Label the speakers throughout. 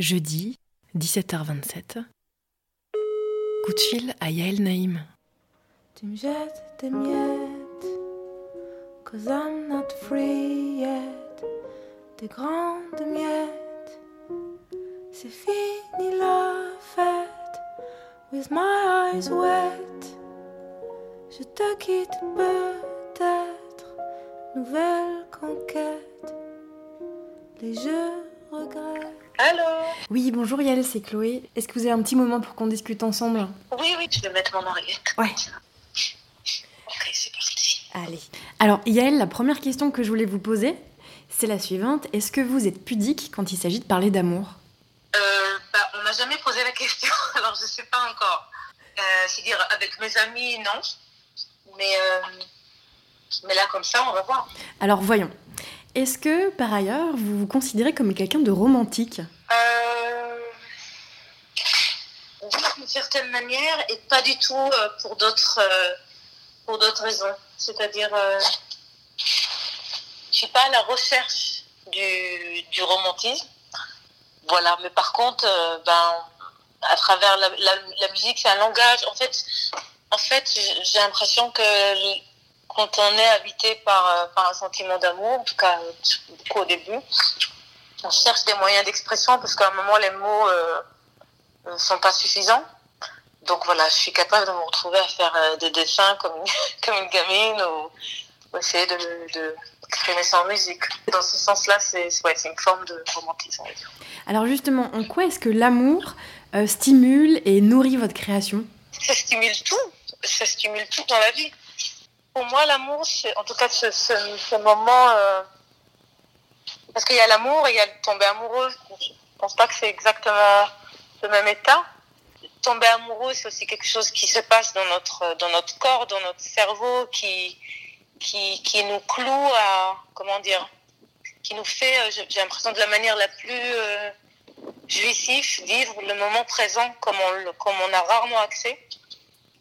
Speaker 1: Jeudi, 17h27. Coup de fil à Yael Naïm.
Speaker 2: Tu me jettes des miettes, cause I'm not free yet. Des grandes miettes, c'est fini la fête. With my eyes wet, je te quitte peut-être. Nouvelle conquête, les jeux regrets.
Speaker 3: Allô
Speaker 4: Oui, bonjour Yael, c'est Chloé. Est-ce que vous avez un petit moment pour qu'on discute ensemble?
Speaker 3: Oui, oui, tu vais mettre mon oreillette.
Speaker 4: Ouais.
Speaker 3: Ok, c'est parti.
Speaker 4: Allez. Alors Yael, la première question que je voulais vous poser, c'est la suivante. Est-ce que vous êtes pudique quand il s'agit de parler d'amour?
Speaker 3: Euh, bah, on m'a jamais posé la question, alors je sais pas encore. Euh, C'est-à-dire, avec mes amis, non. Mais, euh, mais là, comme ça, on va voir.
Speaker 4: Alors voyons. Est-ce que par ailleurs vous vous considérez comme quelqu'un de romantique?
Speaker 3: Euh, oui, d'une certaine manière, et pas du tout euh, pour d'autres euh, pour d'autres raisons. C'est-à-dire, euh, je suis pas à la recherche du, du romantisme. Voilà, mais par contre, euh, ben, à travers la, la, la musique, c'est un langage. En fait, en fait, j'ai l'impression que quand on est habité par, euh, par un sentiment d'amour, en tout cas euh, beaucoup au début, on cherche des moyens d'expression parce qu'à un moment les mots euh, ne sont pas suffisants. Donc voilà, je suis capable de me retrouver à faire euh, des dessins comme, comme une gamine ou, ou essayer de, de exprimer ça en musique. Dans ce sens-là, c'est ouais, une forme de romantisme.
Speaker 4: Alors justement, en quoi est-ce que l'amour euh, stimule et nourrit votre création?
Speaker 3: Ça stimule tout, ça stimule tout dans la vie. Pour moi, l'amour, en tout cas ce, ce, moment. euh, parce qu'il y a l'amour et il y a tomber amoureux. Je pense pas que c'est exactement le même état. Tomber amoureux, c'est aussi quelque chose qui se passe dans notre, dans notre corps, dans notre cerveau, qui, qui, qui nous cloue à. Comment dire Qui nous fait, euh, j'ai l'impression, de la manière la plus. euh, vivre le moment présent comme on, comme on a rarement accès.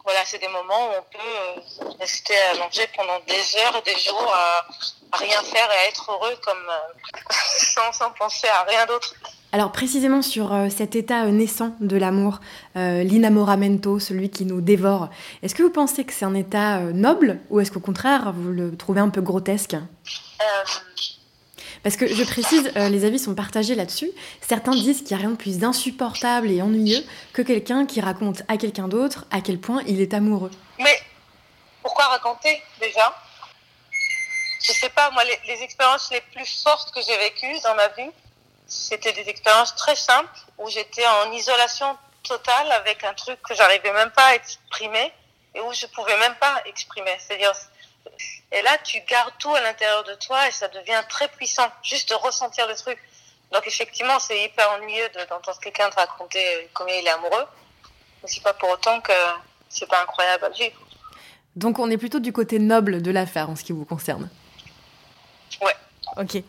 Speaker 3: Voilà, c'est des moments où on peut euh, rester allongé pendant des heures et des jours à, à rien faire et à être heureux comme euh, sans, sans penser à rien d'autre.
Speaker 4: Alors précisément sur euh, cet état naissant de l'amour, euh, l'inamoramento, celui qui nous dévore, est-ce que vous pensez que c'est un état noble ou est-ce qu'au contraire vous le trouvez un peu grotesque?
Speaker 3: Euh,
Speaker 4: Parce que je précise, euh, les avis sont partagés là-dessus. Certains disent qu'il n'y a rien de plus insupportable et ennuyeux que quelqu'un qui raconte à quelqu'un d'autre à quel point il est amoureux.
Speaker 3: mais pourquoi raconter déjà? Je sais pas, moi, les, les expériences les plus fortes que j'ai vécues dans ma vie, c'était des expériences très simples où j'étais en isolation totale avec un truc que j'arrivais même pas à exprimer et où je pouvais même pas exprimer. C'est-à-dire, et là, tu gardes tout à l'intérieur de toi et ça devient très puissant, juste de ressentir le truc. Donc effectivement, c'est hyper ennuyeux de- d'entendre quelqu'un te raconter euh, combien il est amoureux, mais c'est pas pour autant que c'est pas incroyable à vivre.
Speaker 4: Donc on est plutôt du côté noble de l'affaire en ce qui vous concerne.
Speaker 3: Ouais.
Speaker 4: Ok.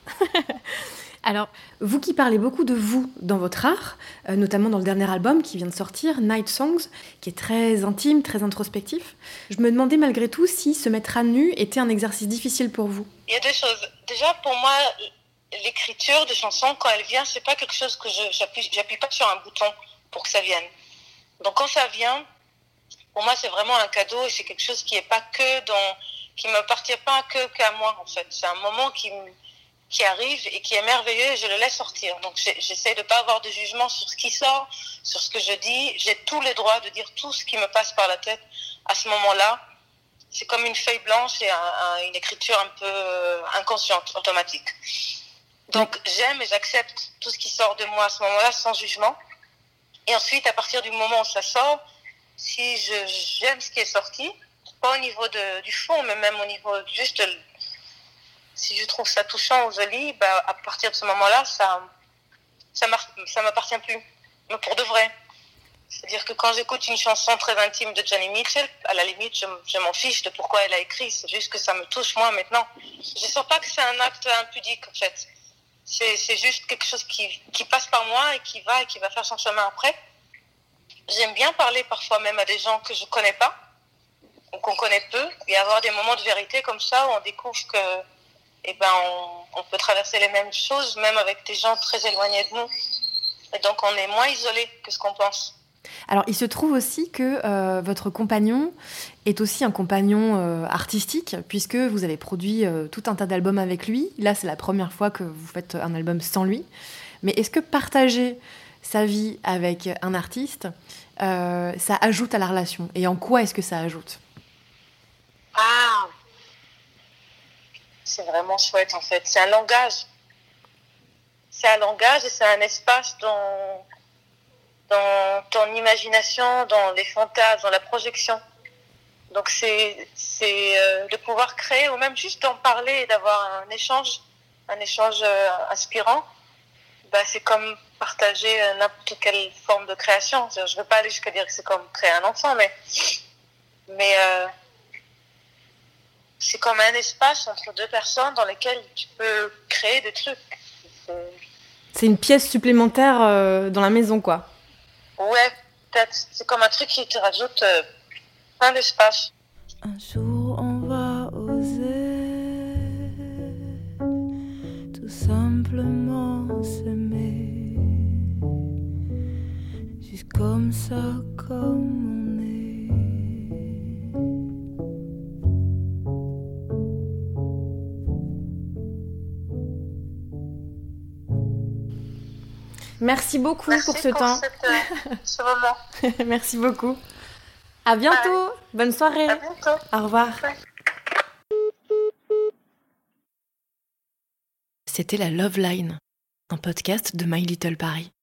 Speaker 4: Alors, vous qui parlez beaucoup de vous dans votre art, euh, notamment dans le dernier album qui vient de sortir, Night Songs, qui est très intime, très introspectif, je me demandais malgré tout si se mettre à nu était un exercice difficile pour vous.
Speaker 3: Il y a deux choses. Déjà, pour moi, l'écriture de chansons, quand elle vient, c'est pas quelque chose que je j'appuie, pas sur un bouton pour que ça vienne. Donc quand ça vient, pour moi, c'est vraiment un cadeau et c'est quelque chose qui est pas que dans, qui m'appartient pas que qu'à moi en fait. C'est un moment qui me- qui arrive et qui est merveilleux et je le laisse sortir. Donc j'essaie de pas avoir de jugement sur ce qui sort, sur ce que je dis. J'ai tous les droits de dire tout ce qui me passe par la tête à ce moment-là c'est comme une feuille blanche et un- un- une écriture un peu euh, inconsciente, automatique. Donc j'aime et j'accepte tout ce qui sort de moi à ce moment-là sans jugement. Et ensuite, à partir du moment où ça sort, si j'aime ce qui est sorti, pas au niveau de, du fond, mais même au niveau juste, si je trouve ça touchant ou joli, bah, à partir de ce moment-là, ça, ça m'appartient plus, mais pour de vrai. C'est-à-dire que quand j'écoute une chanson très intime de Johnny Mitchell, à la limite, je, m'en fiche de pourquoi elle a écrit. C'est juste que ça me touche moi maintenant. Je ne sens pas que c'est un acte impudique, en fait. C'est juste quelque chose qui, qui passe par moi et qui va et qui va faire son chemin après. J'aime bien parler parfois même à des gens que je connais pas ou qu'on connaît peu et avoir des moments de vérité comme ça où on découvre que eh ben, on, on peut traverser les mêmes choses même avec des gens très éloignés de nous. Et donc on est moins isolé que ce qu'on pense.
Speaker 4: Alors, il se trouve aussi que euh, votre compagnon est aussi un compagnon euh, artistique, puisque vous avez produit euh, tout un tas d'albums avec lui. Là, c'est la première fois que vous faites un album sans lui. Mais est-ce que partager sa vie avec un artiste, ça ajoute à la relation? Et en quoi est-ce que ça ajoute?
Speaker 3: Ah C'est vraiment chouette, en fait. C'est un langage. C'est un langage et c'est un espace dont dans ton imagination, dans les fantasmes, dans la projection. Donc c'est c'est euh, de pouvoir créer ou même juste d'en parler et d'avoir un échange, un échange euh, inspirant. Bah, c'est comme partager euh, n'importe quelle forme de création. Je ne veux pas aller jusqu'à dire que c'est comme créer un enfant, mais mais c'est comme un espace entre deux personnes dans lequel tu peux créer des trucs.
Speaker 4: C'est une pièce supplémentaire dans la maison, quoi.
Speaker 3: Ouais, peut-être. C'est comme un truc qui te rajoute euh, plein d'espace.
Speaker 2: Un jour, on va oser tout simplement s'aimer. Juste comme ça, comme on
Speaker 4: Merci beaucoup pour ce temps.
Speaker 3: Euh, ce moment.
Speaker 4: Merci beaucoup. À bientôt. Bonne soirée.
Speaker 3: À bientôt.
Speaker 4: Au revoir.
Speaker 1: C'était la Love Line, un podcast de My Little Paris.